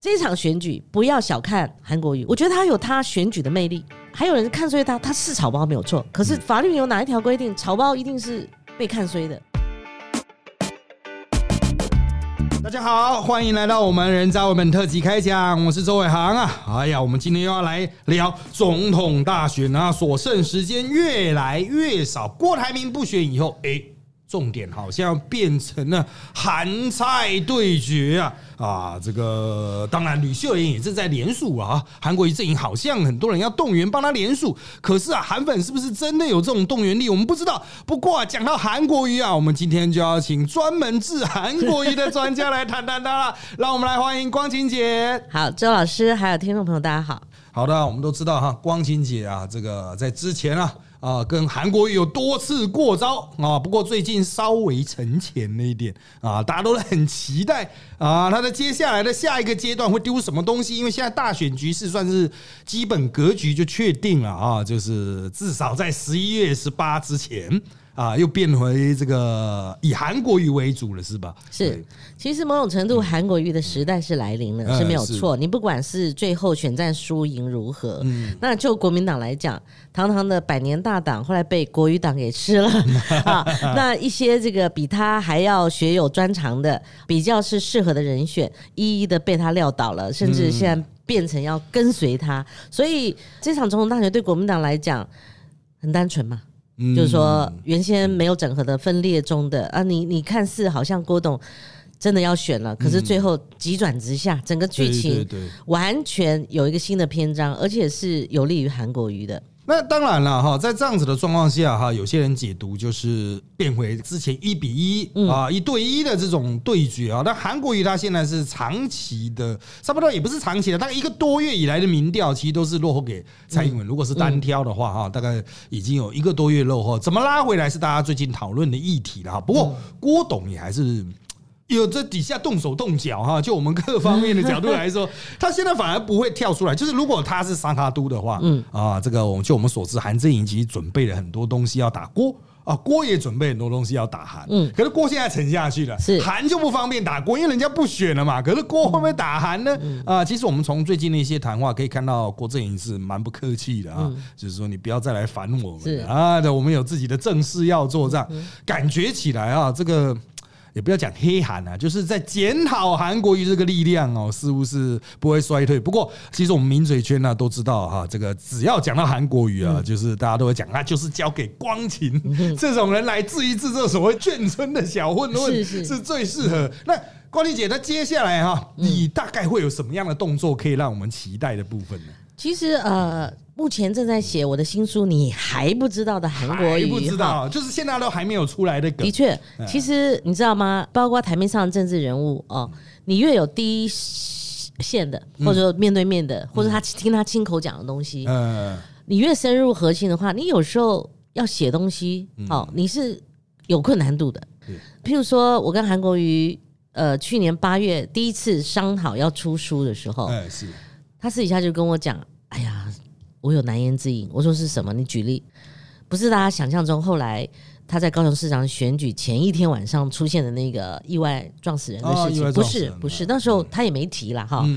这场选举不要小看韩国瑜，我觉得他有他选举的魅力。还有人看衰他，他是草包没有错，可是法律有哪一条规定草包一定是被看衰的？大家好，欢迎来到我们人渣文本特辑开讲，我是周伟航啊。哎呀，我们今天又要来聊总统大选啊，所剩时间越来越少，郭台铭不选以后，哎。重点好像变成了韩菜对决啊啊！这个当然，吕秀莲也正在联署啊。韩国瑜阵营好像很多人要动员帮他联署，可是啊，韩粉是不是真的有这种动员力？我们不知道。不过啊，讲到韩国瑜啊，我们今天就要请专门治韩国瑜的专家来谈谈他了。让我们来欢迎光晴姐。好，周老师，还有听众朋友，大家好。好的，我们都知道哈，光晴姐啊，这个在之前啊。啊，跟韩国有多次过招啊，不过最近稍微沉潜了一点啊，大家都很期待啊，他的接下来的下一个阶段会丢什么东西？因为现在大选局势算是基本格局就确定了啊，就是至少在十一月十八之前。啊，又变回这个以韩国瑜为主了，是吧？是，其实某种程度，韩国瑜的时代是来临了，是没有错。你不管是最后选战输赢如何，那就国民党来讲，堂堂的百年大党，后来被国语党给吃了 啊。那一些这个比他还要学有专长的，比较是适合的人选，一一的被他撂倒了，甚至现在变成要跟随他。所以这场总统大选对国民党来讲很单纯嘛。就是说，原先没有整合的分裂中的啊，你你看似好像郭董真的要选了，可是最后急转直下，整个剧情完全有一个新的篇章，而且是有利于韩国瑜的。那当然了哈，在这样子的状况下哈，有些人解读就是变回之前一比一啊一对一的这种对决啊。但韩国瑜他现在是长期的，差不多也不是长期的，大概一个多月以来的民调其实都是落后给蔡英文。如果是单挑的话哈，大概已经有一个多月落后，怎么拉回来是大家最近讨论的议题了哈。不过郭董也还是。有这底下动手动脚哈，就我们各方面的角度来说，他现在反而不会跳出来。就是如果他是沙卡都的话，嗯啊，这个我们就我们所知，韩正营其实准备了很多东西要打郭啊，郭也准备很多东西要打韩，嗯，可是郭现在沉下去了，是韩就不方便打郭，因为人家不选了嘛。可是郭会不会打韩呢？啊，其实我们从最近的一些谈话可以看到，郭正营是蛮不客气的啊，就是说你不要再来烦我们啊，我们有自己的正事要做，这样感觉起来啊，这个。也不要讲黑韩啊，就是在检讨韩国瑜这个力量哦，似乎是不会衰退。不过，其实我们名嘴圈呢都知道哈，这个只要讲到韩国瑜啊，就是大家都会讲，那就是交给光晴 这种人来治一治这所谓眷村的小混混，是最适合。那光晴姐，那接下来哈，你大概会有什么样的动作可以让我们期待的部分呢？其实呃。目前正在写我的新书，你还不知道的韩国语，不知道，就是现在都还没有出来的。的确，其实你知道吗？包括台面上的政治人物哦，你越有第一线的，或者说面对面的，或者他听他亲口讲的东西，嗯，你越深入核心的话，你有时候要写东西哦，你是有困难度的。譬如说，我跟韩国瑜，呃，去年八月第一次商讨要出书的时候，哎，是他私底下就跟我讲，哎呀。我有难言之隐，我说是什么？你举例，不是大家想象中。后来他在高雄市长选举前一天晚上出现的那个意外撞死人的事情，不是不是，那时候他也没提了哈，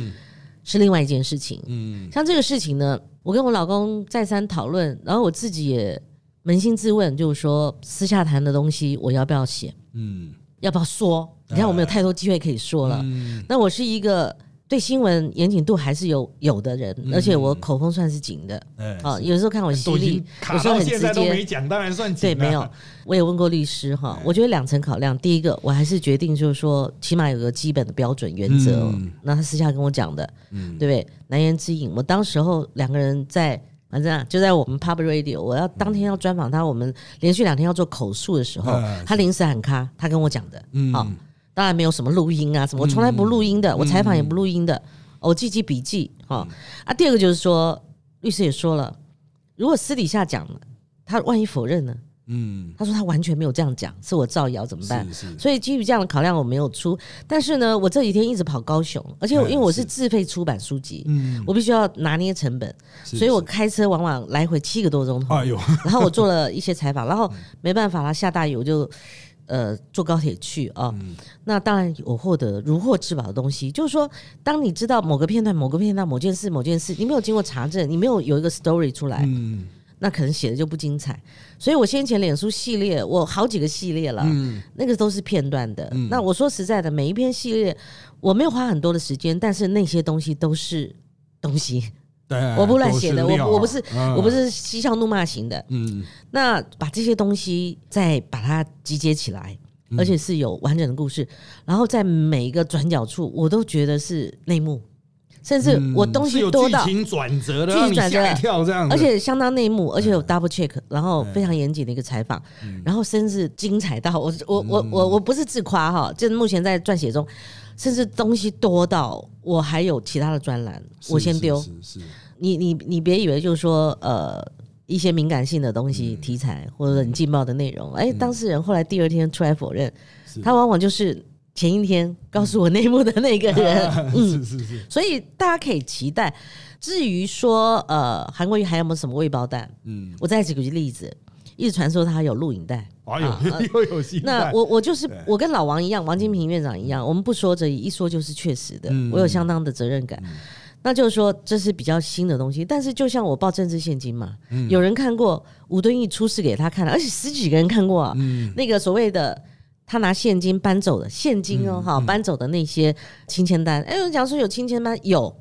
是另外一件事情。嗯，像这个事情呢，我跟我老公再三讨论，然后我自己也扪心自问，就是说私下谈的东西，我要不要写？嗯，要不要说？你看我们有太多机会可以说了。那我是一个。对新闻严谨度还是有有的人，而且我口风算是紧的。啊，有时候看我犀利，有时候很直接。都没讲，当然算紧。对，没有。我也问过律师哈，我觉得两层考量。第一个，我还是决定就是说，起码有个基本的标准原则。那他私下跟我讲的，对不对？难言之隐。我当时候两个人在，反正就在我们 Pub Radio，我要当天要专访他，我们连续两天要做口述的时候，他临时喊卡，他跟我讲的。嗯。当然没有什么录音啊，什么我从来不录音的，我采访也不录音的，我记记笔记哈啊。第二个就是说，律师也说了，如果私底下讲了，他万一否认呢？嗯，他说他完全没有这样讲，是我造谣怎么办？所以基于这样的考量，我没有出。但是呢，我这几天一直跑高雄，而且因为我是自费出版书籍，嗯，我必须要拿捏成本，所以我开车往往来回七个多钟头。哎呦，然后我做了一些采访，然后没办法了，下大雨我就。呃坐高铁去啊，那当然有获得如获至宝的东西。就是说，当你知道某个片段、某个片段、某件事、某件事，你没有经过查证，你没有有一个 story 出来，嗯，那可能写的就不精彩。所以我先前脸书系列，我好几个系列了，嗯，那个都是片段的。那我说实在的，每一篇系列我没有花很多的时间，但是那些东西都是东西。我不乱写的，我我不是我不是嬉笑怒骂型的。嗯，那把这些东西再把它集结起来，而且是有完整的故事，然后在每一个转角处，我都觉得是内幕，甚至我东西多到剧情转折的，剧情转折跳这样，而且相当内幕，而且有 double check，然后非常严谨的一个采访，然后甚至精彩到我我我我我不是自夸哈，就是目前在撰写中。甚至东西多到我还有其他的专栏，我先丢。是，你你你别以为就是说呃一些敏感性的东西题材或者很劲爆的内容，哎，当事人后来第二天出来否认，他往往就是前一天告诉我内幕的那个人。嗯，是是是。所以大家可以期待。至于说呃韩国瑜还有没有什么未爆弹？嗯，我再举个例子。一直传说他有录影带，啊有 又有戏。那我我就是我跟老王一样，王金平院长一样，我们不说这一说就是确实的，我有相当的责任感。那就是说这是比较新的东西，但是就像我报政治现金嘛，有人看过吴敦义出示给他看了，而且十几个人看过啊。那个所谓的他拿现金搬走的现金哦，哈，搬走的那些清签单，哎，有人讲说有清签单有。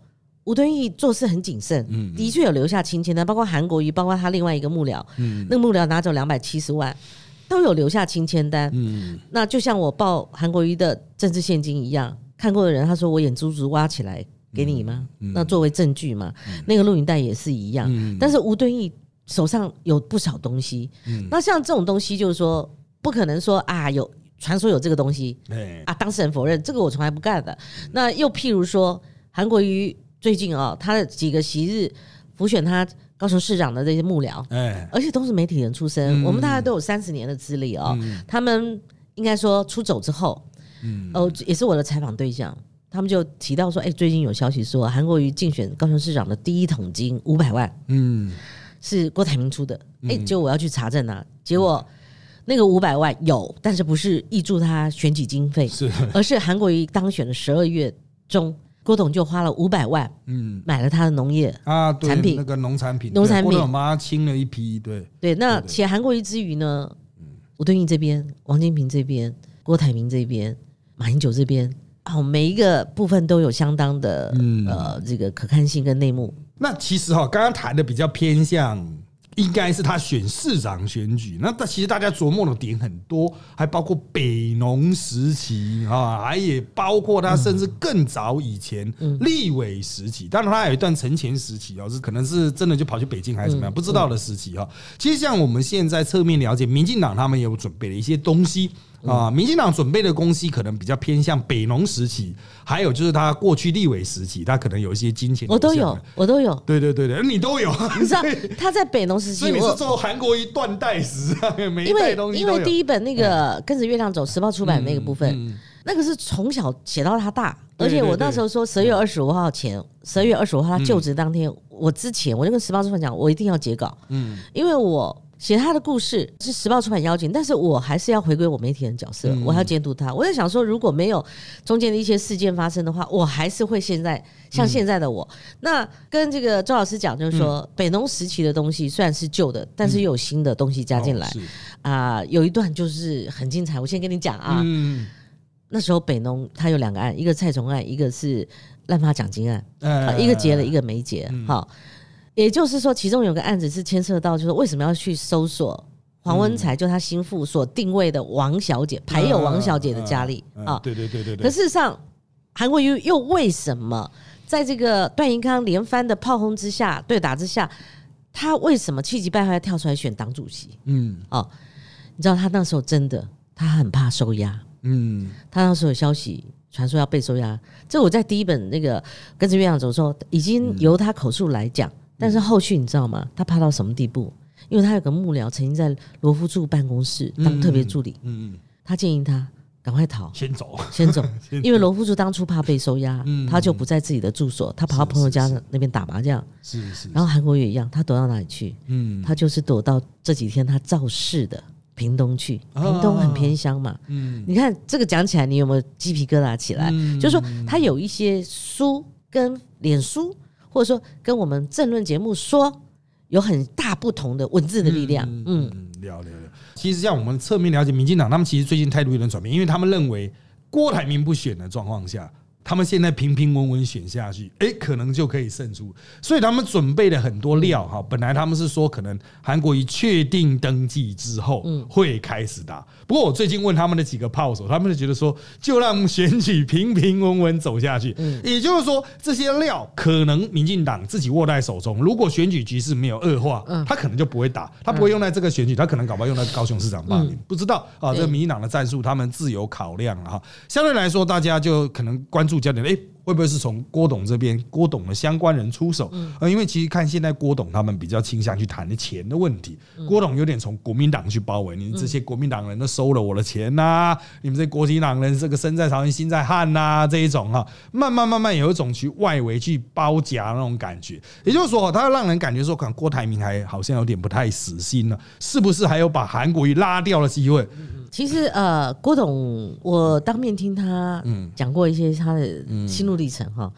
吴敦义做事很谨慎，的确有留下清签单，包括韩国瑜，包括他另外一个幕僚，那个幕僚拿走两百七十万，都有留下清签单。那就像我报韩国瑜的政治现金一样，看过的人他说我眼珠子挖起来给你吗？那作为证据嘛，那个录影带也是一样。但是吴敦义手上有不少东西，那像这种东西就是说不可能说啊有传说有这个东西，啊当事人否认这个我从来不干的。那又譬如说韩国瑜。最近啊，他的几个昔日辅选他高雄市长的这些幕僚，哎，而且都是媒体人出身，我们大家都有三十年的资历哦。他们应该说出走之后，嗯，哦，也是我的采访对象。他们就提到说，哎，最近有消息说韩国瑜竞选高雄市长的第一桶金五百万，嗯，是郭台铭出的。哎，结果我要去查证啊，结果那个五百万有，但是不是挹注他选举经费，是，而是韩国瑜当选的十二月中。郭董就花了五百万，嗯，买了他的农业啊产品，那个农产品，农产品，我妈清了一批，对。对。那且韩国瑜之余呢，吴敦义这边，王金平这边，郭台铭这边，马英九这边，哦，每一个部分都有相当的嗯呃这个可看性跟内幕。那其实哈，刚刚谈的比较偏向。应该是他选市长选举，那但其实大家琢磨的点很多，还包括北农时期啊，还也包括他甚至更早以前立委时期，当然他有一段陈前时期哦，是可能是真的就跑去北京还是怎么样，不知道的时期哈。其实像我们现在侧面了解，民进党他们也有准备了一些东西。啊，民进党准备的东西可能比较偏向北农时期，还有就是他过去立委时期，他可能有一些金钱。我都有，我都有。对对对对，你都有。你知道他在北农时期，所以你是做韩国一断代史啊，每一代东西因为第一本那个跟着月亮走时报出版那个部分，那个是从小写到他大，而且我那时候说十月二十五号前，十月二十五号他就职当天，我之前我就跟时报出版讲，我一定要截稿，嗯，因为我。写他的故事是时报出版邀请，但是我还是要回归我媒体人角色，我要监督他。我在想说，如果没有中间的一些事件发生的话，我还是会现在像现在的我。那跟这个周老师讲，就是说北农时期的东西虽然是旧的，但是又有新的东西加进来啊。有一段就是很精彩，我先跟你讲啊。那时候北农他有两个案，一个蔡崇案，一个是滥发奖金案，一个结了一个没结，好。也就是说，其中有个案子是牵涉到，就是为什么要去搜索黄文才，就他心腹所定位的王小姐，还有王小姐的家里啊？对对对对对。可事实上，韩国瑜又为什么在这个段银康连番的炮轰之下、对打之下，他为什么气急败坏跳出来选党主席？嗯，哦，你知道他那时候真的他很怕收押，嗯，他那时候有消息传说要被收押，这我在第一本那个跟着院长走的时候，已经由他口述来讲。但是后续你知道吗？他怕到什么地步？因为他有个幕僚曾经在罗福柱办公室当特别助理，嗯嗯，他建议他赶快逃，先走，先走，因为罗福柱当初怕被收押，他就不在自己的住所，他跑到朋友家那边打麻将，是是。然后韩国也一样，他躲到哪里去？嗯，他就是躲到这几天他造势的屏东去，屏东很偏乡嘛。嗯，你看这个讲起来，你有没有鸡皮疙瘩起来？就是说，他有一些书跟脸书，或者说跟我们政论节目说，有很大不同的文字的力量。嗯，嗯了了了。其实像我们侧面了解，民进党他们其实最近态度有点转变，因为他们认为郭台铭不选的状况下。他们现在平平稳稳选下去，哎，可能就可以胜出，所以他们准备了很多料哈。本来他们是说，可能韩国瑜确定登记之后会开始打。不过我最近问他们的几个炮手，他们就觉得说，就让选举平平稳稳走下去。也就是说，这些料可能民进党自己握在手中。如果选举局势没有恶化，他可能就不会打，他不会用在这个选举，他可能搞不好用在高雄市长罢免，不知道啊。这个民进党的战术，他们自有考量了哈。相对来说，大家就可能关注。焦点哎，会不会是从郭董这边，郭董的相关人出手？呃，因为其实看现在郭董他们比较倾向去谈的钱的问题，郭董有点从国民党去包围，你这些国民党人都收了我的钱呐，你们这国民党人这个身在朝鲜心在汉呐，这一种哈，慢慢慢慢有一种去外围去包夹那种感觉，也就是说，他让人感觉说，可能郭台铭还好像有点不太死心了，是不是还有把韩国瑜拉掉的机会？其实呃，郭董，我当面听他讲过一些他的心路历程哈，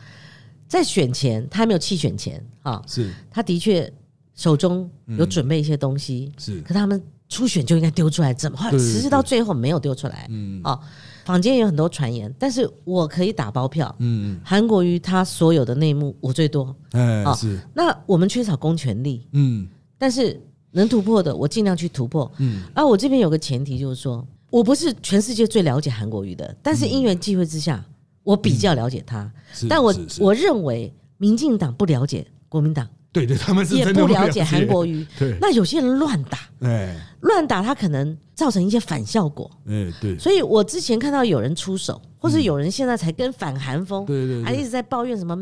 在选前他还没有弃选前哈，是。他的确手中有准备一些东西，是，可他们初选就应该丢出来，怎么实施到最后没有丢出来？嗯。啊，坊间有很多传言，但是我可以打包票，嗯，韩国瑜他所有的内幕我最多，哎是，那我们缺少公权力，嗯，但是。能突破的，我尽量去突破。嗯，而我这边有个前提，就是说我不是全世界最了解韩国瑜的，但是因缘际会之下，我比较了解他。但我我认为，民进党不了解国民党，对对，他们是也不了解韩国瑜。对，那有些人乱打，哎，乱打他可能造成一些反效果。哎，对。所以我之前看到有人出手。或是有人现在才跟反韩风，对对，还一直在抱怨什么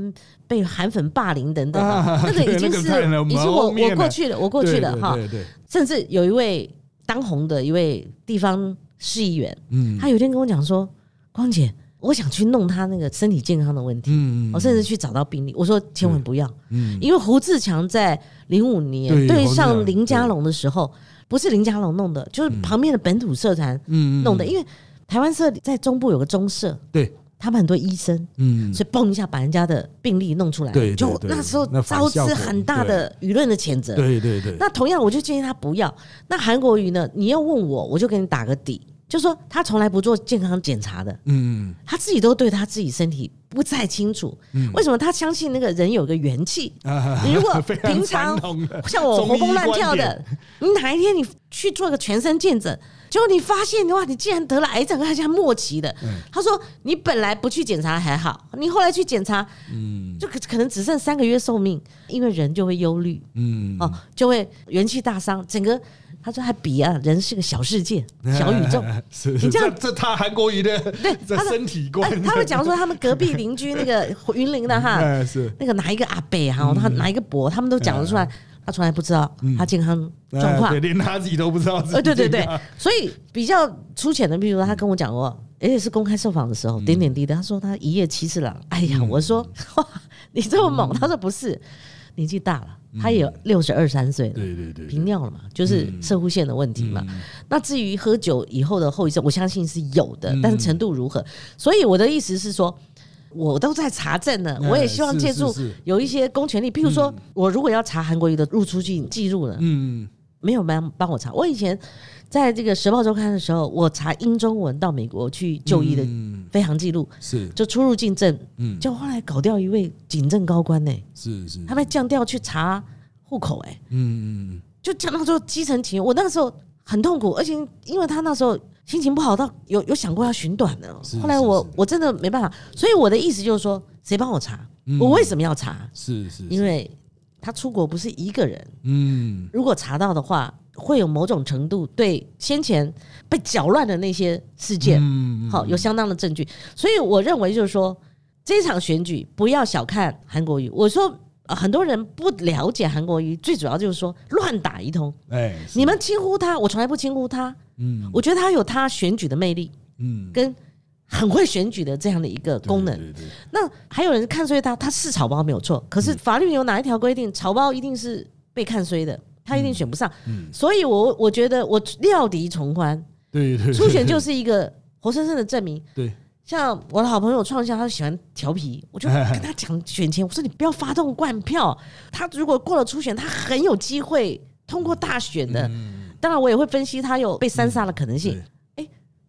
被韩粉霸凌等等，那个已经是已经我我过去了，我过去了哈。甚至有一位当红的一位地方市议员，嗯，他有一天跟我讲说：“光姐，我想去弄他那个身体健康的问题，嗯我甚至去找到病例。我说千万不要，嗯，因为胡志强在零五年对上林佳龙的时候，不是林佳龙弄的，就是旁边的本土社团弄的，因为。台湾社在中部有个中社，对他们很多医生，嗯，所以嘣一下把人家的病例弄出来，对，就那时候招致很大的舆论的谴责，对对对。那同样，我就建议他不要。那韩国瑜呢？你要问我，我就给你打个底，就说他从来不做健康检查的，嗯，他自己都对他自己身体不太清楚，嗯为什么他相信那个人有个元气？你如果 平常像我活蹦乱跳的，你哪一天你去做个全身健诊？结果你发现的话，你竟然得了癌症，而且末期的。他说你本来不去检查还好，你后来去检查，嗯，就可可能只剩三个月寿命，因为人就会忧虑，嗯，哦，就会元气大伤。整个他说还比啊，人是个小世界、小宇宙。你这样，这他韩国瑜的对他的身体观，他会讲说他们隔壁邻居那个 云林的哈，是那个哪一个阿伯哈，他哪一个伯，他们都讲得出来。他从来不知道他健康状况，连他自己都不知道。呃，对对对，所以比较粗浅的，比如说他跟我讲过，而且是公开受访的时候，点点滴滴，他说他一夜七次郎。哎呀，我说哇，你这么猛？他说不是，年纪大了，他也六十二三岁了，对对对，频尿了嘛，就是射护腺的问题嘛。那至于喝酒以后的后遗症，我相信是有的，但是程度如何？所以我的意思是说。我都在查证呢，我也希望借助有一些公权力，譬如说，我如果要查韩国瑜的入出境记录呢，嗯，没有帮帮我查。我以前在这个《时报周刊》的时候，我查英中文到美国去就医的飞航记录，是。就出入境证，嗯，就后来搞掉一位警政高官呢，是是，他被降调去查户口，哎，嗯嗯嗯，就讲到说基层情，我那个时候很痛苦，而且因为他那时候。心情不好到有有想过要寻短的，后来我我真的没办法，所以我的意思就是说，谁帮我查？我为什么要查？是是，因为他出国不是一个人，嗯，如果查到的话，会有某种程度对先前被搅乱的那些事件，好有相当的证据，所以我认为就是说，这场选举不要小看韩国瑜。我说很多人不了解韩国瑜，最主要就是说乱打一通，哎，你们轻呼他，我从来不轻呼他。嗯，我觉得他有他选举的魅力，嗯，跟很会选举的这样的一个功能。那还有人看衰他，他是草包没有错，可是法律有哪一条规定草包一定是被看衰的？他一定选不上。所以我我觉得我料敌从宽，对对，初选就是一个 活生生的证明。对，像我的好朋友创下，他喜欢调皮，我就跟他讲选前，我说你不要发动灌票，他如果过了初选，他很有机会通过大选的。当然，我也会分析他有被三杀的可能性。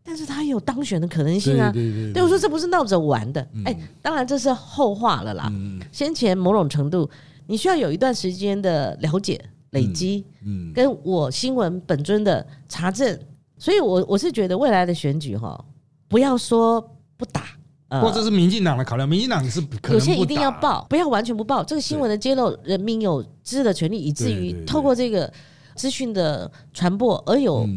但是他有当选的可能性啊！对我说这不是闹着玩的，哎，当然这是后话了啦。先前某种程度，你需要有一段时间的了解累积，嗯，跟我新闻本尊的查证，所以我我是觉得未来的选举哈，不要说不打，或者是民进党的考量，民进党是有些一定要报，不要完全不报。这个新闻的揭露，人民有知的权利，以至于透过这个资讯的传播而有。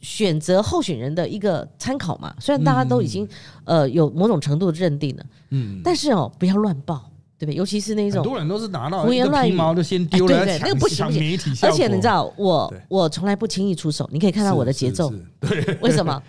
选择候选人的一个参考嘛，虽然大家都已经呃有某种程度的认定了，嗯，但是哦不要乱报，对不对？尤其是那种很多人都是拿到胡言乱语。就先丢了，那个不行不行。而且你知道，我我从来不轻易出手，你可以看到我的节奏，对，为什么？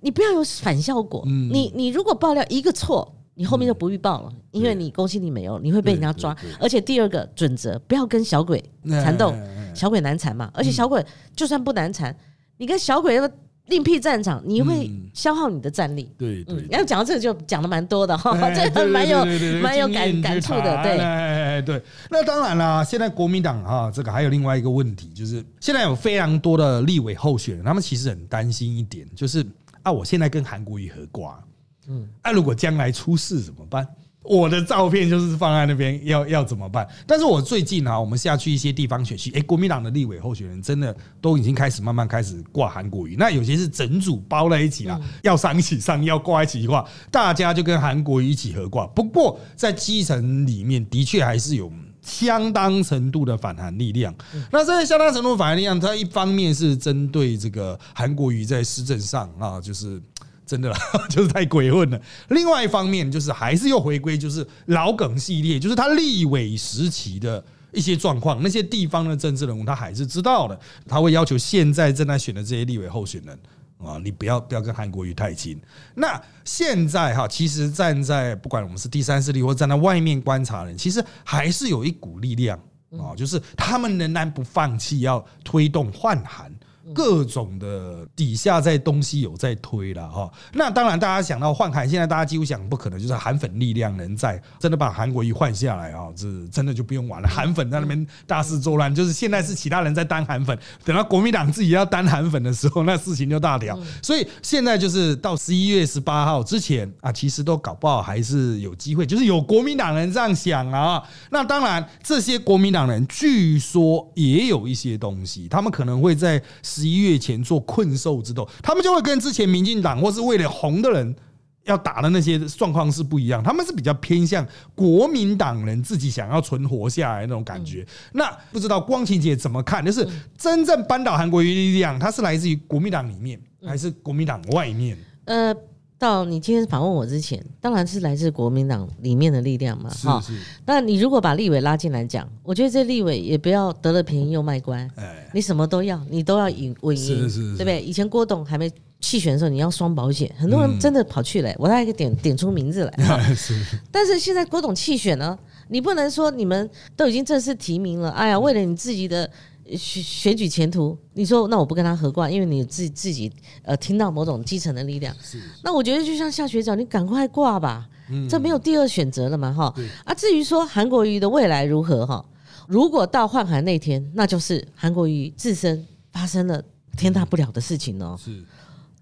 你不要有反效果，你你如果爆料一个错，你后面就不预报了，因为你公信力没有，你会被人家抓。而且第二个准则，不要跟小鬼缠斗，小鬼难缠嘛，而且小鬼就算不难缠。你跟小鬼要另辟战场，你会消耗你的战力。对对，要讲到这个就讲的蛮多的哈，这个蛮有蛮有感感触的。对对，那当然啦，现在国民党哈，这个还有另外一个问题，就是现在有非常多的立委候选人，他们其实很担心一点，就是啊，我现在跟韩国瑜合挂，嗯，那如果将来出事怎么办？我的照片就是放在那边，要要怎么办？但是我最近啊，我们下去一些地方选区，哎，国民党的立委候选人真的都已经开始慢慢开始挂韩国瑜，那有些是整组包在一起了，要上一起上，要挂一起挂，大家就跟韩国瑜一起合挂。不过在基层里面，的确还是有相当程度的反韩力量。那在相当程度反韩力量，它一方面是针对这个韩国瑜在施政上啊，就是。真的啦，就是太鬼混了。另外一方面，就是还是又回归，就是老梗系列，就是他立委时期的一些状况，那些地方的政治人物他还是知道的，他会要求现在正在选的这些立委候选人啊，你不要不要跟韩国瑜太亲。那现在哈，其实站在不管我们是第三势力或站在外面观察人，其实还是有一股力量啊，就是他们仍然不放弃要推动换韩。各种的底下在东西有在推了哈，那当然大家想到换韩，现在大家几乎想不可能，就是韩粉力量能在真的把韩国一换下来啊，这真的就不用玩了。韩粉在那边大肆作乱，就是现在是其他人在当韩粉，等到国民党自己要当韩粉的时候，那事情就大条。所以现在就是到十一月十八号之前啊，其实都搞不好还是有机会，就是有国民党人这样想啊。那当然这些国民党人据说也有一些东西，他们可能会在。十一月前做困兽之斗，他们就会跟之前民进党或是为了红的人要打的那些状况是不一样。他们是比较偏向国民党人自己想要存活下来那种感觉。那不知道光晴姐怎么看？就是真正扳倒韩国瑜力量，它是来自于国民党里面，还是国民党外面？呃。到你今天访问我之前，当然是来自国民党里面的力量嘛，哈。那你如果把立委拉进来讲，我觉得这立委也不要得了便宜又卖乖，哎，你什么都要，你都要赢稳赢，对不对？以前郭董还没弃选的时候，你要双保险，很多人真的跑去了，我大概点点出名字来。但是现在郭董弃选呢，你不能说你们都已经正式提名了，哎呀，为了你自己的。选选举前途，你说那我不跟他合挂，因为你自自己呃听到某种基层的力量，那我觉得就像夏学长，你赶快挂吧，这没有第二选择了嘛哈。啊，至于说韩国瑜的未来如何哈，如果到换韩那天，那就是韩国瑜自身发生了天大不了的事情哦。是。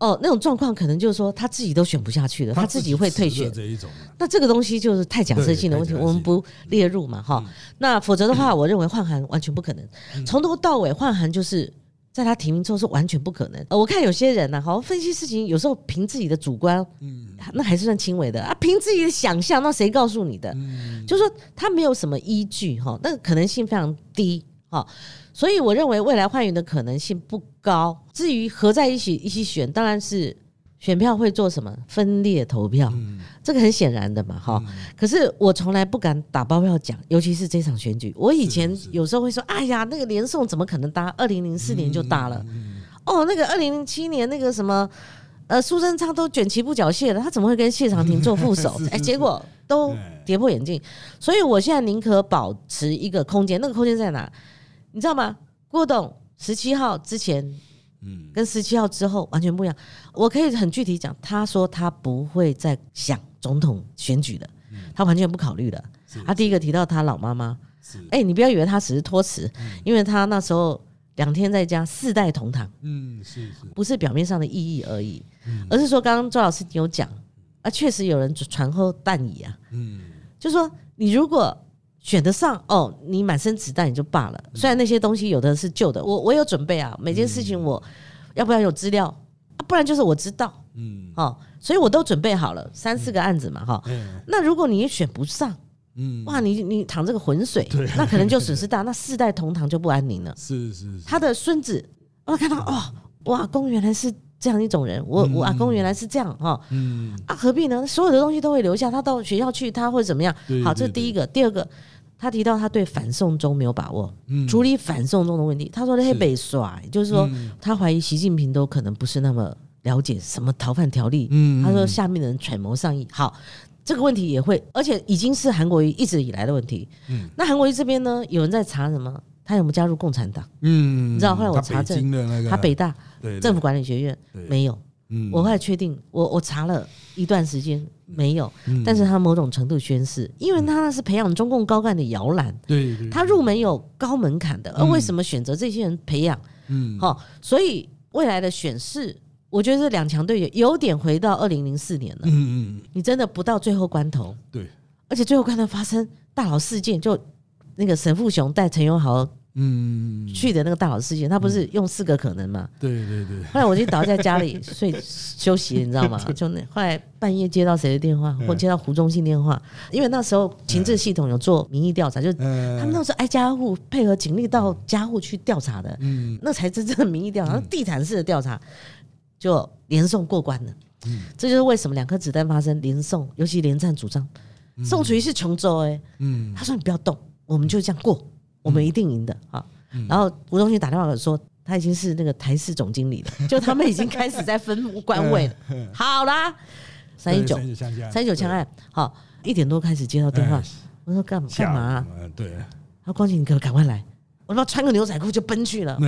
哦，那种状况可能就是说他自己都选不下去了，他自己会退选。这一种，那这个东西就是太假设性的问题，我们不列入嘛，哈。那否则的话，我认为换韩完全不可能，从头到尾换韩就是在他提名之后是完全不可能。我看有些人呢，好分析事情，有时候凭自己的主观，嗯，那还是算轻微的啊，凭自己的想象，那谁告诉你的？就是说他没有什么依据哈，那可能性非常低哈。所以我认为未来换员的可能性不高。至于合在一起一起选，当然是选票会做什么分裂投票，这个很显然的嘛，哈。可是我从来不敢打包票讲，尤其是这场选举。我以前有时候会说：“哎呀，那个连宋怎么可能搭？二零零四年就搭了。哦，那个二零零七年那个什么，呃，苏贞昌都卷旗不缴械了，他怎么会跟谢长廷做副手？哎，结果都跌破眼镜。所以我现在宁可保持一个空间，那个空间在哪？”你知道吗？郭董十七号之前，嗯，跟十七号之后完全不一样。我可以很具体讲，他说他不会再想总统选举了，他完全不考虑了。他第一个提到他老妈妈，哎，你不要以为他只是托辞，因为他那时候两天在家四代同堂，嗯，是是，不是表面上的意义而已，而是说刚刚周老师有讲啊，确实有人传后弹椅啊，嗯，就说你如果。选得上哦，你满身子弹也就罢了。虽然那些东西有的是旧的，我我有准备啊。每件事情我要不要有资料啊？不然就是我知道，嗯，哦，所以我都准备好了三四个案子嘛，哈。那如果你选不上，嗯，哇，你你淌这个浑水，那可能就损失大，那四代同堂就不安宁了。是是，他的孙子，我看到哦，我阿公原来是这样一种人，我我阿公原来是这样哈，嗯啊，何必呢？所有的东西都会留下，他到学校去，他会怎么样？好，这是第一个，第二个。他提到他对反送中没有把握，处理反送中的问题。他说那些被耍，就是说他怀疑习近平都可能不是那么了解什么逃犯条例。他说下面的人揣摩上意。好，这个问题也会，而且已经是韩国瑜一直以来的问题。那韩国瑜这边呢，有人在查什么？他有没有加入共产党？嗯，你知道后来我查证，他北大政府管理学院没有。我后来确定，我我查了一段时间没有，但是他某种程度宣誓，因为他那是培养中共高干的摇篮，对，他入门有高门槛的，而为什么选择这些人培养？嗯，好，所以未来的选势，我觉得这两强队有点回到二零零四年了，嗯嗯，你真的不到最后关头，对，而且最后关头发生大佬事件，就那个沈富雄带陈永豪。嗯，去的那个大佬事件，他不是用四个可能嘛？对对对。后来我就倒在家里睡 休息，你知道吗？就那后来半夜接到谁的电话，或接到胡中信电话，因为那时候情治系统有做民意调查，就他们那时候挨家户配合警力到家户去调查的，嗯，那才真正的民意调查，地毯式的调查就连送过关了。嗯，这就是为什么两颗子弹发生连送，尤其连战主张。宋楚瑜是琼州哎，嗯，他说你不要动，我们就这样过。我们一定赢的啊！然后吴宗宪打电话说，他已经是那个台式总经理了，就他们已经开始在分官位了。好啦，三一九，三一九枪案，好一点多开始接到电话，我说干干嘛？对，他光景，你可赶快来，我说穿个牛仔裤就奔去了。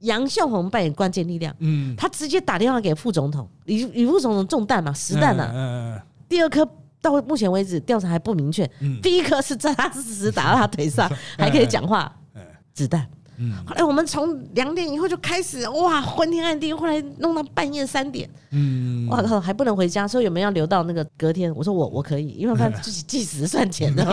杨秀红扮演关键力量，嗯，他直接打电话给副总统李李副总统中弹嘛，实弹了，第二颗。到目前为止，调查还不明确。第一颗是扎扎实实打到他腿上，还可以讲话。子弹。嗯后来我们从两点以后就开始，哇，昏天暗地，后来弄到半夜三点。嗯，哇靠，还不能回家，说有没有要留到那个隔天？我说我我可以，因为他自己计时算钱的。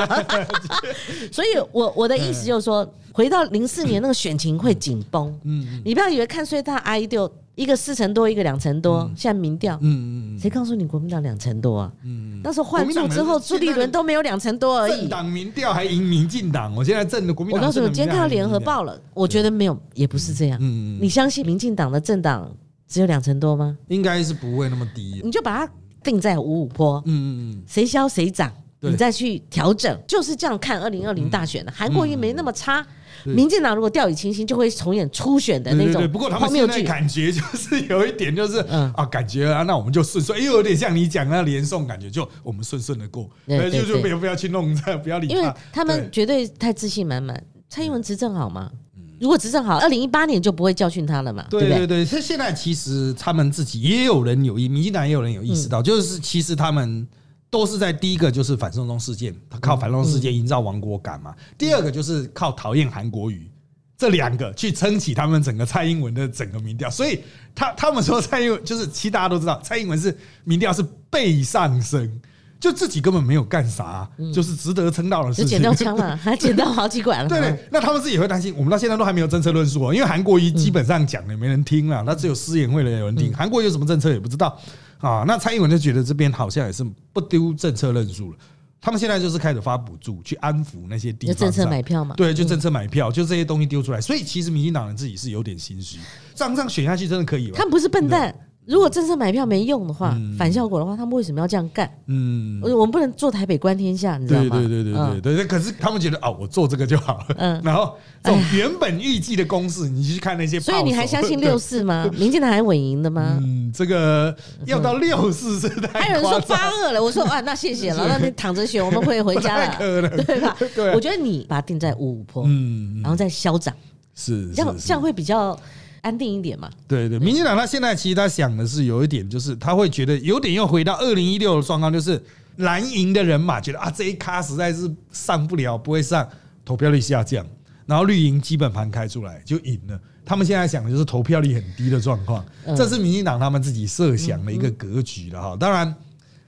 所以，我我的意思就是说，回到零四年那个选情会紧绷。嗯，你不要以为看衰大阿姨就。一个四成多，一个两成多，现在民调，嗯嗯谁告诉你国民党两成多啊？嗯，那时候换柱之后，朱立伦都没有两成多而已。党民调还赢民进党，我现在正的国民党。我告诉你，今天看到联合报了，我觉得没有，也不是这样。嗯嗯，你相信民进党的政党只有两成多吗？应该是不会那么低。你就把它定在五五坡，嗯嗯嗯，谁消谁涨，你再去调整，就是这样看二零二零大选的。韩国瑜没那么差。民进党如果掉以轻心，就会重演初选的那种。不过他们现在感觉就是有一点，就是啊，感觉啊，那我们就顺顺，又有点像你讲那连送感觉，就我们顺顺的过，就就不要不要去弄，不要理他。因为他们绝对太自信满满。蔡英文执政好吗？如果执政好，二零一八年就不会教训他了嘛？对对对，现现在其实他们自己也有人有意，民进党也有人有意识到，就是其实他们。都是在第一个就是反送中事件，他靠反送中事件营造亡国感嘛。第二个就是靠讨厌韩国瑜，这两个去撑起他们整个蔡英文的整个民调。所以他他们说蔡英文就是，其实大家都知道，蔡英文是民调是倍上升，就自己根本没有干啥，就是值得称道的事情。捡到枪了，还捡到好几管了。对对，那他们自己也会担心。我们到现在都还没有政策论述哦，因为韩国瑜基本上讲的没人听了，那只有私言会的有人听。韩国有什么政策也不知道。啊，那蔡英文就觉得这边好像也是不丢政策论述了，他们现在就是开始发补助去安抚那些地方，政策买票嘛，对，就政策买票，就这些东西丢出来，所以其实民进党人自己是有点心虚，这样这样选下去真的可以吗？他们不是笨蛋。如果政策买票没用的话，反效果的话，他们为什么要这样干？嗯，我们不能做台北观天下，你知道吗？对对对对对对。可是他们觉得哦，我做这个就好了。嗯，然后这种原本预计的公式，你去看那些，所以你还相信六四吗？民进党还稳赢的吗？嗯，这个要到六四是太还有人说八二了，我说啊，那谢谢了，那你躺着选，我们会回家了，对吧？对，我觉得你把它定在五五坡，嗯，然后再消长。是这样这样会比较安定一点嘛？对对，民进党他现在其实他想的是有一点，就是他会觉得有点又回到二零一六的状况，就是蓝营的人嘛，觉得啊这一咖实在是上不了，不会上，投票率下降，然后绿营基本盘开出来就赢了。他们现在想的就是投票率很低的状况，这是民进党他们自己设想的一个格局了哈。当然。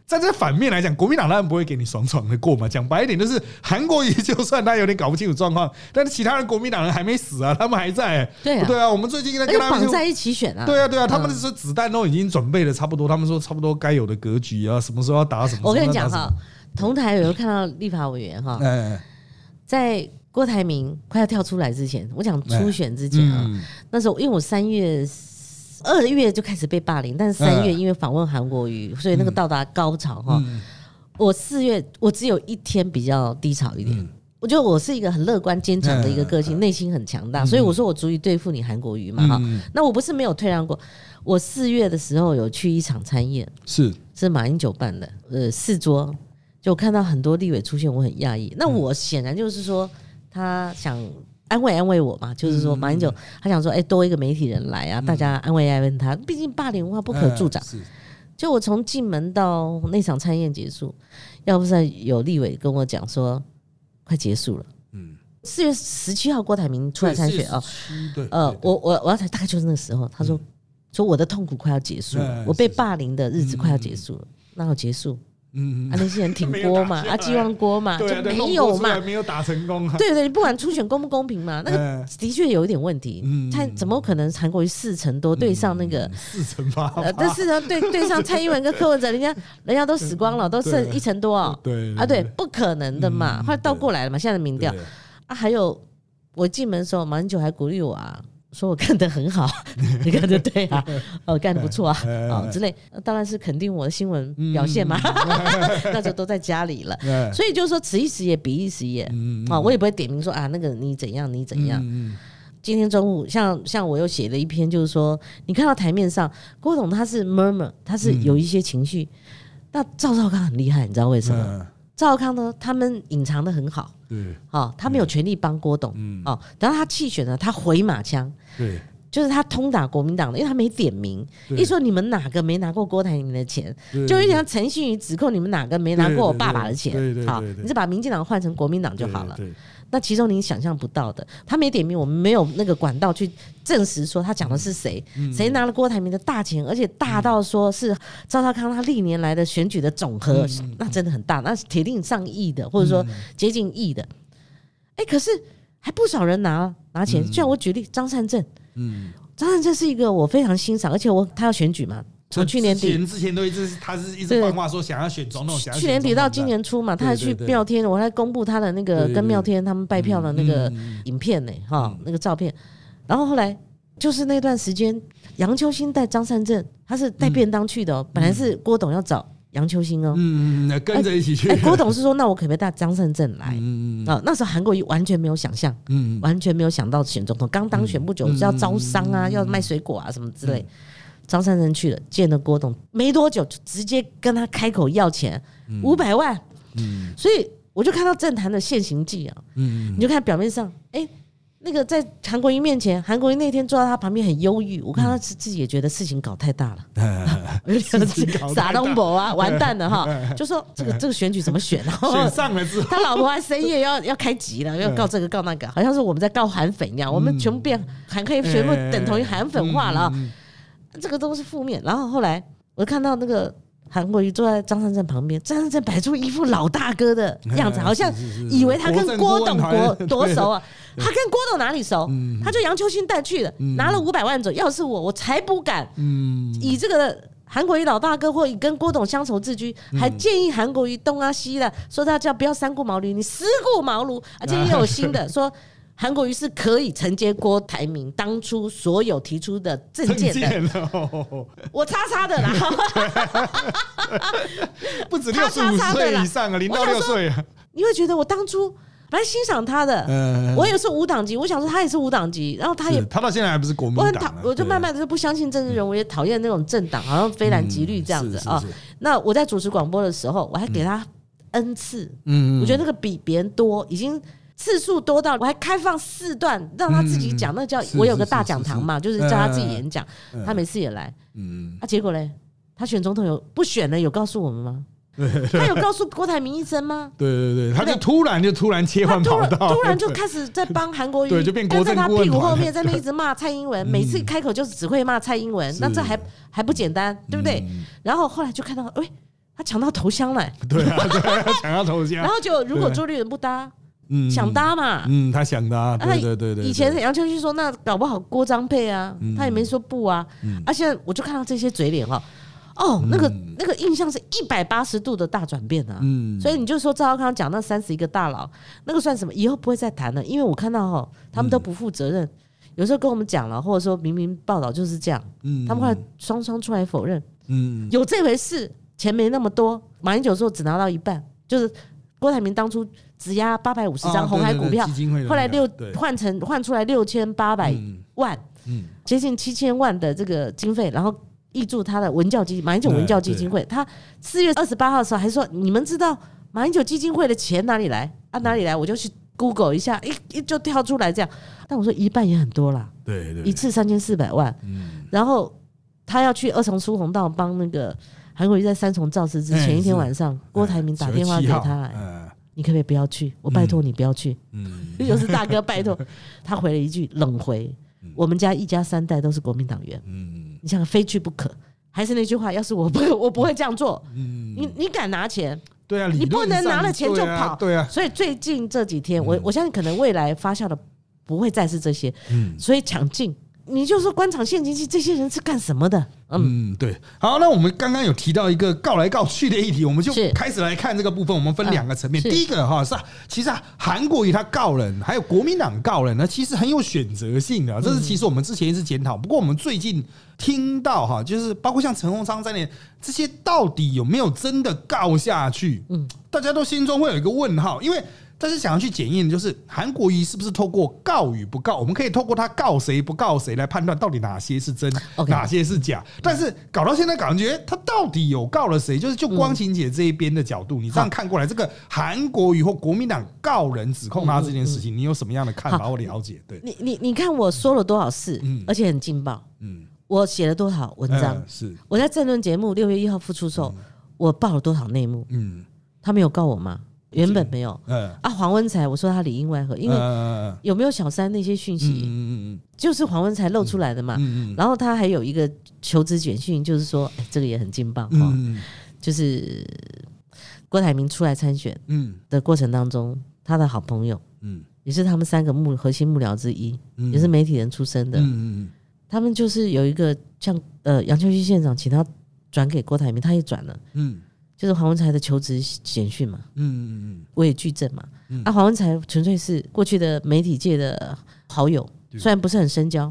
在这反面来讲，国民党当然不会给你爽爽的过嘛。讲白一点，就是韩国瑜就算他有点搞不清楚状况，但是其他人国民党人还没死啊，他们还在。对对啊，我们最近在跟他们绑在一起选啊。对啊对啊，他们说子弹都已经准备的差不多，他们说差不多该有的格局啊，什么时候要打什么。我跟你讲哈，同台有看到立法委员哈，在郭台铭快要跳出来之前，我讲初选之前啊，那时候因为我三月。二月就开始被霸凌，但是三月因为访问韩国瑜，所以那个到达高潮哈。我四月我只有一天比较低潮一点，我觉得我是一个很乐观坚强的一个个性，内心很强大，所以我说我足以对付你韩国瑜嘛哈。那我不是没有退让过，我四月的时候有去一场餐宴，是。是马英九办的，呃四桌，就看到很多立委出现，我很讶异。那我显然就是说他想。安慰安慰我嘛，就是说马英九他想说，哎，多一个媒体人来啊，大家安慰安慰他。毕竟霸凌文化不可助长。就我从进门到那场参宴结束，要不是有立委跟我讲说，快结束了。嗯，四月十七号郭台铭出来参选啊。对。呃，我我我要才大概就是那个时候，他说说我的痛苦快要结束了，我被霸凌的日子快要结束了，那要结束。嗯，啊，那些人挺锅嘛，啊，寄望锅嘛，就没有嘛，没有打成功。对对，不管初选公不公平嘛，那个的确有一点问题。他怎么可能韩国瑜四成多对上那个四成八？呃，但是呢，对对上蔡英文跟柯文哲，人家 人家都死光了，都剩一成多啊。对啊，对，不可能的嘛，后来倒过来了嘛，现在的民调啊，还有我进门的时候，马英九还鼓励我啊。说我干得很好，你干得对啊，哦，干得不错啊，哦之类，当然是肯定我的新闻表现嘛，那就都在家里了，所以就是说此一时也彼一时也，啊，我也不会点名说啊那个你怎样你怎样。今天中午像像我又写了一篇，就是说你看到台面上郭董他是 murmur，他是有一些情绪，那赵少康很厉害，你知道为什么？赵少康呢，他们隐藏的很好。对，哦，他没有权利帮郭董，嗯。哦，等到他弃选了，他回马枪，对，就是他通打国民党的，因为他没点名，一说你们哪个没拿过郭台铭的钱，就有点像陈信宇指控你们哪个没拿过我爸爸的钱，好，你就把民进党换成国民党就好了。那其中你想象不到的，他没点名，我们没有那个管道去证实说他讲的是谁，谁拿了郭台铭的大钱，而且大到说是赵少康他历年来的选举的总和，那真的很大，那是铁定上亿的，或者说接近亿的。哎，可是还不少人拿拿钱，就像我举例张善政，嗯，张善政是一个我非常欣赏，而且我他要选举嘛。从去年底。之前都一直他是一直放话说想要选总统，去年底到今年初嘛，他还去妙天，我还公布他的那个跟妙天他们拜票的那个影片呢，哈，那个照片。然后后来就是那段时间，杨秋兴带张善政，他是带便当去的哦，本来是郭董要找杨秋兴哦，嗯嗯，跟着一起去。哎，郭董是说，那我可不可以带张善政来？嗯嗯啊，那时候韩国瑜完全没有想象，嗯，完全没有想到选总统，刚当选不久，要招商啊，要卖水果啊什么之类。张三生去了，见了郭董，没多久就直接跟他开口要钱五百万，嗯，所以我就看到政坛的现行记啊，嗯，你就看表面上，哎，那个在韩国瑜面前，韩国瑜那天坐在他旁边很忧郁，我看他自自己也觉得事情搞太大了，傻东伯啊，完蛋了哈，就说这个这个选举怎么选，然后上了之后，他老婆还深夜要要开集了，要告这个告那个，好像是我们在告韩粉一样，我们全部变韩可以全部等同于韩粉化了啊。这个都是负面，然后后来我看到那个韩国瑜坐在张三正旁边，张三正摆出一副老大哥的样子，好像以为他跟郭董多 多熟啊，他跟郭董哪里熟？他就杨秋兴带去的，拿了五百万走。要是我，我才不敢以这个韩国瑜老大哥或以跟郭董乡愁自居，还建议韩国瑜东啊西的，说他叫不要三顾茅庐，你四顾茅庐，而且也有新的 说。韩国瑜是可以承接郭台铭当初所有提出的证件的，我叉叉的啦，不止六十五岁以上啊，零到六岁啊，你会觉得我当初蛮欣赏他的，我也是无党籍，我想说他也是无党籍，然后他也他到现在还不是国民党，我就慢慢的就不相信政治人物，也讨厌那种政党，好像非蓝即绿这样子啊。那我在主持广播的时候，我还给他 n 次，嗯，我觉得那个比别人多，已经。次数多到我还开放四段让他自己讲，那叫我有个大讲堂嘛，就是叫他自己演讲。他每次也来，嗯，啊，结果嘞，他选总统有不选了，有告诉我们吗？他有告诉郭台铭一声吗？对对对，他就突然就突然切换跑道，突然就开始在帮韩国瑜，对，就变国政在他屁股后面在那一直骂蔡英文，每次开口就是只会骂蔡英文，那这还还不简单，对不对？然后后来就看到，哎，他抢到头香了，对啊，抢到头香。然后就如果朱立伦不搭，嗯，想搭嘛，嗯，他想搭，对对对对。以前杨秋旭说，那搞不好郭张配啊，他也没说不啊，啊，现在我就看到这些嘴脸哈。哦，那个那个印象是一百八十度的大转变啊！嗯，所以你就说赵少康讲那三十一个大佬，那个算什么？以后不会再谈了，因为我看到哈，他们都不负责任，有时候跟我们讲了，或者说明明报道就是这样，嗯，他们后来双双出来否认，嗯，有这回事，钱没那么多，马英九说只拿到一半，就是郭台铭当初只押八百五十张红海股票，后来六换成换出来六千八百万，嗯，接近七千万的这个经费，然后。挹注他的文教基金，马英九文教基金会，他四月二十八号的时候还说：“你们知道马英九基金会的钱哪里来啊？哪里来？我就去 Google 一下，一一就跳出来这样。但我说一半也很多啦，对对，一次三千四百万。然后他要去二重出红道帮那个韩国瑜在三重造势之前一天晚上，郭台铭打电话给他，你可不可以不要去？我拜托你不要去。嗯，又是大哥拜托，他回了一句冷回：我们家一家三代都是国民党员。嗯。你想非去不可，还是那句话，要是我不，我不会这样做。嗯，你你敢拿钱？对啊，你不能拿了钱就跑。对啊，所以最近这几天，我我相信可能未来发酵的不会再是这些。嗯，所以抢进。你就说官场现金器，这些人是干什么的？嗯，对。好，那我们刚刚有提到一个告来告去的议题，我们就开始来看这个部分。我们分两个层面，第一个哈是啊，其实啊，韩国瑜他告人，还有国民党告人，那其实很有选择性的。这是其实我们之前一直检讨，不过我们最近听到哈，就是包括像陈鸿昌在内，这些到底有没有真的告下去？嗯，大家都心中会有一个问号，因为。但是想要去检验，就是韩国瑜是不是透过告与不告，我们可以透过他告谁不告谁来判断到底哪些是真，哪些是假。但是搞到现在，感觉他到底有告了谁？就是就光晴姐这一边的角度，你这样看过来，这个韩国瑜或国民党告人指控他这件事情，你有什么样的看法或了解？对，你你你看我说了多少事，而且很劲爆，嗯，我写了多少文章？是我在政论节目六月一号复出时候，我报了多少内幕？嗯，他没有告我吗？原本没有，嗯。啊，黄文才，我说他里应外合，因为有没有小三那些讯息，嗯嗯嗯，就是黄文才露出来的嘛，嗯嗯，然后他还有一个求职简讯，就是说，哎，这个也很劲爆哈，就是郭台铭出来参选，嗯。的过程当中，他的好朋友，嗯，也是他们三个幕核心幕僚之一，也是媒体人出身的，嗯嗯他们就是有一个像呃杨秋熙县长，请他转给郭台铭，他也转了，嗯。就是黄文才的求职简讯嘛，嗯嗯嗯，我也举证嘛。啊，黄文才纯粹是过去的媒体界的好友，虽然不是很深交，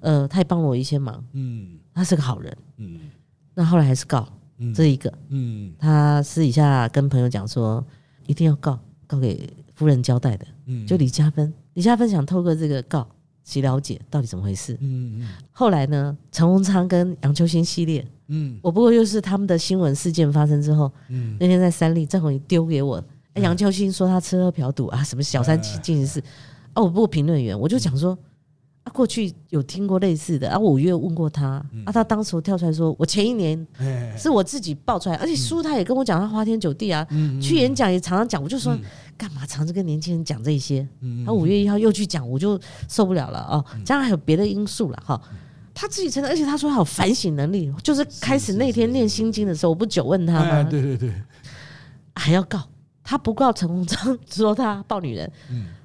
呃，他也帮了我一些忙，嗯，他是个好人，嗯。那后来还是告，这一个，嗯，他私底下跟朋友讲说，一定要告，告给夫人交代的，嗯，就李嘉芬，李嘉芬想透过这个告，去了解到底怎么回事，嗯嗯。后来呢，陈鸿昌跟杨秋兴系列。嗯，我不过又是他们的新闻事件发生之后，嗯，那天在三立，郑红仪丢给我，杨秋兴说他吃喝嫖赌啊，什么小三进行式，啊，我不过评论员，我就讲说，啊，过去有听过类似的，啊，我约问过他，啊，他当时跳出来说，我前一年是我自己爆出来，而且书他也跟我讲他花天酒地啊，去演讲也常常讲，我就说干嘛常常跟年轻人讲这些，他五月一号又去讲，我就受不了了哦，当然还有别的因素了哈。他自己承认，而且他说他有反省能力，就是开始那天念心经的时候，我不久问他吗？对对对，还要告他不告陈鸿章，说他抱女人，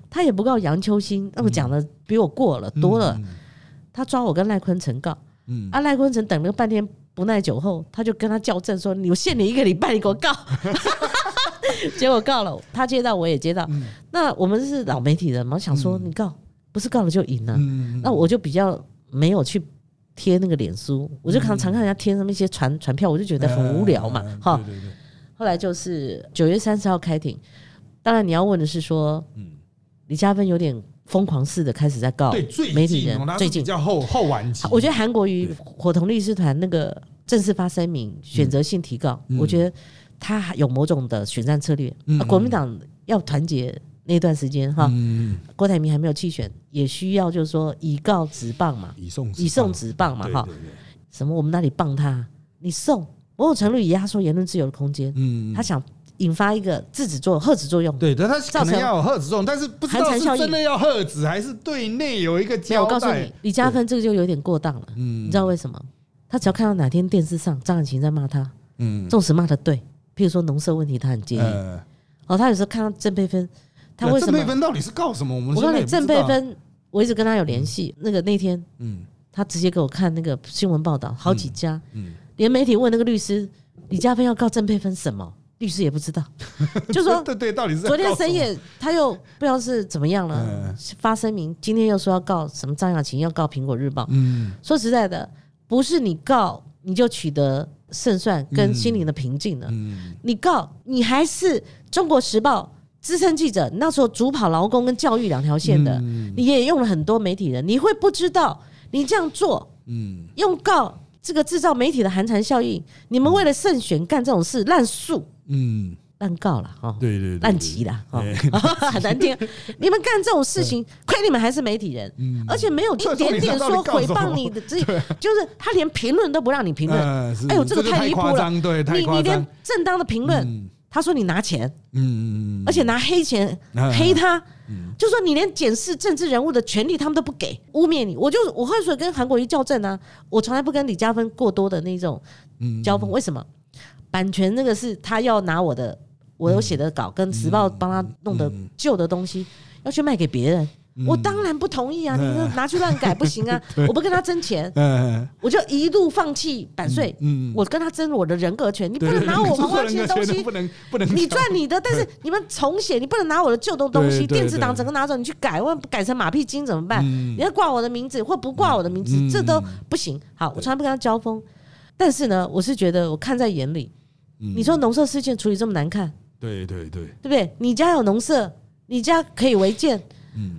他也不告杨秋兴，那我讲的比我过了多了。他抓我跟赖坤成告，嗯，啊赖坤成等了半天不耐久后，他就跟他校正说：“我限你一个礼拜，你给我告。”结果告了，他接到我也接到。那我们是老媒体人嘛，想说你告不是告了就赢了，那我就比较没有去。贴那个脸书，我就常常看人家贴那么一些传传票，我就觉得很无聊嘛，哈。后来就是九月三十号开庭，当然你要问的是说，嗯，李嘉芬有点疯狂似的开始在告媒体人，最近叫后后晚期。我觉得韩国瑜伙同律师团那个正式发声明，选择性提告，我觉得他有某种的选战策略。国民党要团结。那段时间哈，郭台铭还没有弃选，也需要就是说以告直棒嘛，以送以送直棒嘛哈。什么我们那里棒他，你送某种程度也压缩言论自由的空间。嗯，他想引发一个制止作用、遏止作用。对，但他可能要有遏止作用，但是不知道是真的要遏止，还是对内有一个交代。我告诉你，李嘉芬这个就有点过当了。嗯，你知道为什么？他只要看到哪天电视上张雨琴在骂他，嗯，纵使骂的对，譬如说农舍问题，他很介意。哦，他有时候看到郑佩芬。他为什么？郑佩芬到底是告什么？我们我告诉你，郑佩芬，我一直跟他有联系。那个那天，嗯，他直接给我看那个新闻报道，好几家，嗯，连媒体问那个律师李嘉芬要告郑佩芬什么，律师也不知道，就说 对对，到底是昨天深夜他又不知道是怎么样了，发声明，今天又说要告什么张雅琴要告苹果日报。嗯，说实在的，不是你告你就取得胜算跟心灵的平静了，嗯，你告你还是中国时报。资深记者那时候主跑劳工跟教育两条线的，你也用了很多媒体人，你会不知道你这样做，嗯，用告这个制造媒体的寒蝉效应，你们为了胜选干这种事烂诉，嗯，烂告了哈，对对，烂极了哈，很难听。你们干这种事情，亏你们还是媒体人，而且没有一点点说回谤你的，这就是他连评论都不让你评论，哎呦，这个太离谱了，对，你你连正当的评论。他说：“你拿钱，嗯，而且拿黑钱黑他，就说你连检视政治人物的权利他们都不给，污蔑你。我就我会说跟韩国瑜校正啊，我从来不跟李嘉芬过多的那种交锋。为什么？版权那个是他要拿我的，我有写的稿跟时报帮他弄的旧的东西，要去卖给别人。”我当然不同意啊！你拿去乱改不行啊！我不跟他争钱，我就一路放弃版税。我跟他争我的人格权，你不能拿我黄花钱的东西，不能不能。你赚你的，但是你们重写，你不能拿我的旧的东西，电子档整个拿走，你去改，万改成马屁精怎么办？你要挂我的名字或不挂我的名字，这都不行。好，我从来不跟他交锋，但是呢，我是觉得我看在眼里。你说农舍事件处理这么难看，对对对，对不对？你家有农舍，你家可以违建。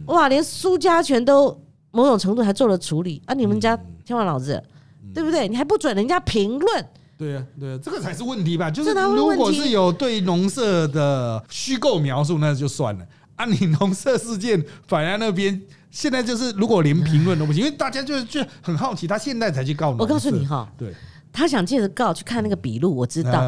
哇，连苏家权都某种程度还做了处理啊！你们家天王老子，对不对？你还不准人家评论？对呀，对，这个才是问题吧？就是如果是有对农舍的虚构描述，那就算了。啊，你农舍事件反而那边现在就是，如果连评论都不行，因为大家就就很好奇，他现在才去告。我告诉你哈，对。他想借着告去看那个笔录，我知道，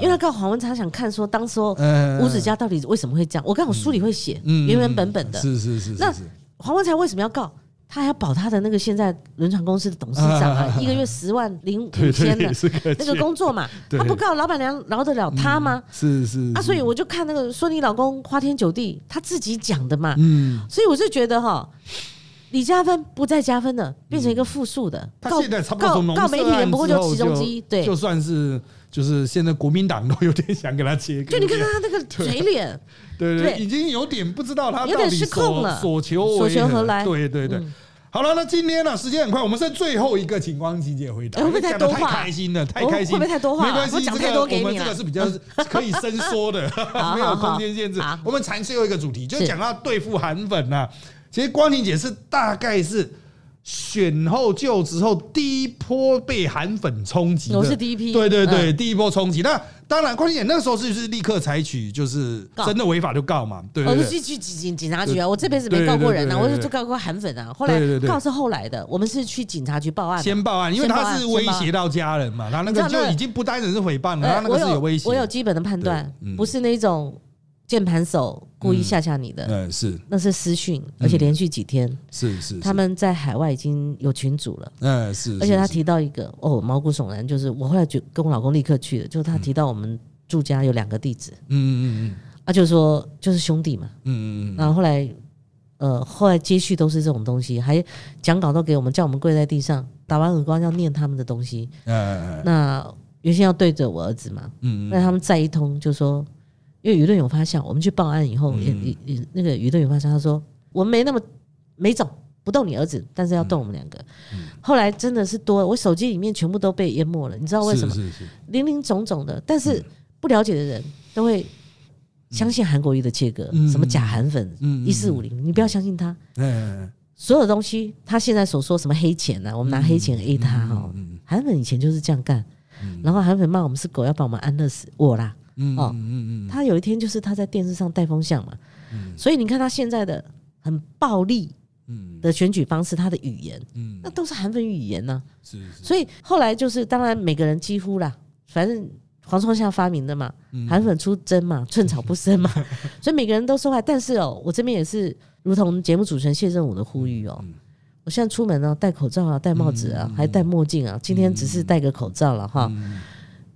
因为他告黄文他想看说当时吴子嘉到底为什么会这样。我看我书里会写原原本本的，是是是。那黄文才为什么要告？他还要保他的那个现在轮船公司的董事长啊，一个月十万零五千的那个工作嘛，他不告老板娘饶得了他吗？是是啊，所以我就看那个说你老公花天酒地，他自己讲的嘛，嗯，所以我是觉得哈。李加分不再加分了，变成一个负数的。他现在差不多从告媒体人不过就其中之一，对，就算是就是现在国民党都有点想给他切割。就你看看他那个嘴脸，对对，已经有点不知道他有点失控了，所求所求何来？对对对。好了，那今天呢，时间很快，我们剩最后一个情况集结回答。会不会太多话？太开心了，太开心，会不会太多话？没关系，讲太多给你我们这个是比较可以伸缩的，没有空间限制。我们谈最后一个主题，就讲到对付韩粉呐。其实光庭姐是大概是选后就职后第一波被韩粉冲击，我是第一批，对对对，第一波冲击。那当然，光庭姐那个时候是是立刻采取，就是真的违法就告嘛，对。我是去去警警察局啊，我这辈子没告过人啊，我是就告过韩粉啊。后来告是后来的，我们是去警察局报案，先报案，因为他是威胁到家人嘛，他那个就已经不单纯是诽谤了，他那个是有威胁。我有基本的判断，不是那种。键盘手故意吓吓你的，嗯，是，那是私讯，而且连续几天，是是，他们在海外已经有群主了，嗯，是，而且他提到一个，哦，毛骨悚然，就是我后来就跟我老公立刻去了，就是他提到我们住家有两个地址，嗯嗯嗯，啊，就是说就是兄弟嘛，嗯嗯嗯，然后后来，呃，后来接续都是这种东西，还讲稿都给我们，叫我们跪在地上，打完耳光要念他们的东西，嗯，那原先要对着我儿子嘛，嗯嗯，那他们再一通就说。因为舆论有发酵，我们去报案以后，也也也那个舆论有发酵，他说我们没那么没走，不动你儿子，但是要动我们两个。后来真的是多，我手机里面全部都被淹没了，你知道为什么？零零总总的，但是不了解的人都会相信韩国瑜的切割，什么假韩粉一四五零，你不要相信他。所有东西他现在所说什么黑钱呢？我们拿黑钱 A 他哈，韩粉以前就是这样干，然后韩粉骂我们是狗，要把我们安乐死，我啦。哦，嗯嗯嗯，他有一天就是他在电视上带风向嘛，所以你看他现在的很暴力的选举方式，他的语言，那都是韩粉语言呢。是，所以后来就是，当然每个人几乎啦，反正黄创夏发明的嘛，韩粉出征嘛，寸草不生嘛，所以每个人都受害。但是哦，我这边也是如同节目主持人谢振武的呼吁哦。我现在出门呢，戴口罩啊，戴帽子啊，还戴墨镜啊。今天只是戴个口罩了哈。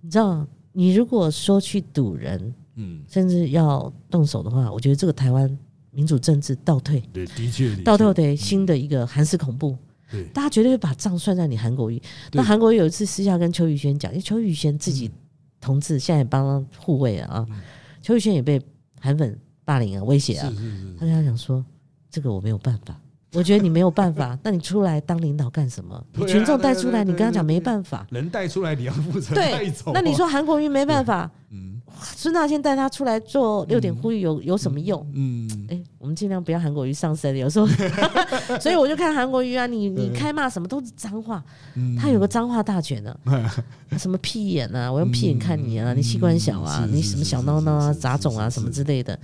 你知道，你如果说去堵人，嗯，甚至要动手的话，我觉得这个台湾民主政治倒退，对，的确倒退的新的一个韩式恐怖。对，大家绝对会把账算在你韩国瑜。那韩国瑜有一次私下跟邱宇轩讲，因为邱宇轩自己同志现在也帮护卫啊，邱宇轩也被韩粉霸凌啊，威胁啊，他跟他讲说，这个我没有办法。我觉得你没有办法，那你出来当领导干什么？你群众带出来，你跟他讲没办法。人带出来，你要负责带走。那你说韩国瑜没办法？嗯，孙大千带他出来做六点呼吁有有什么用？嗯，哎，我们尽量不要韩国瑜上身。有时候，所以我就看韩国瑜啊，你你开骂什么都是脏话，他有个脏话大全呢。什么屁眼啊，我用屁眼看你啊，你器官小啊，你什么小孬孬啊，杂种啊，什么之类的。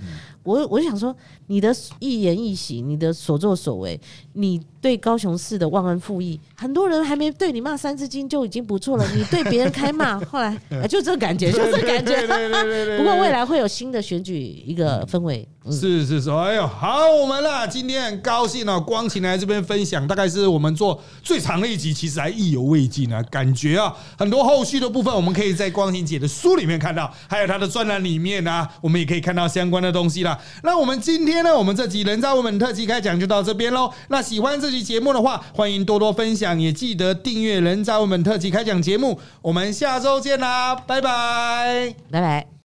我我就想说，你的一言一行，你的所作所为，你对高雄市的忘恩负义，很多人还没对你骂三字经就已经不错了。你对别人开骂，后来 就这个感觉，就这感觉。不过未来会有新的选举一个氛围。是是是，哎呦，好，我们啦，今天很高兴哦，光晴来这边分享，大概是我们做最长的一集，其实还意犹未尽啊。感觉啊，很多后续的部分，我们可以在光晴姐的书里面看到，还有她的专栏里面啊，我们也可以看到相关的东西啦。那我们今天呢，我们这集人渣文本特辑开讲就到这边喽。那喜欢这期节目的话，欢迎多多分享，也记得订阅人渣文本特辑开讲节目。我们下周见啦，拜拜，拜拜。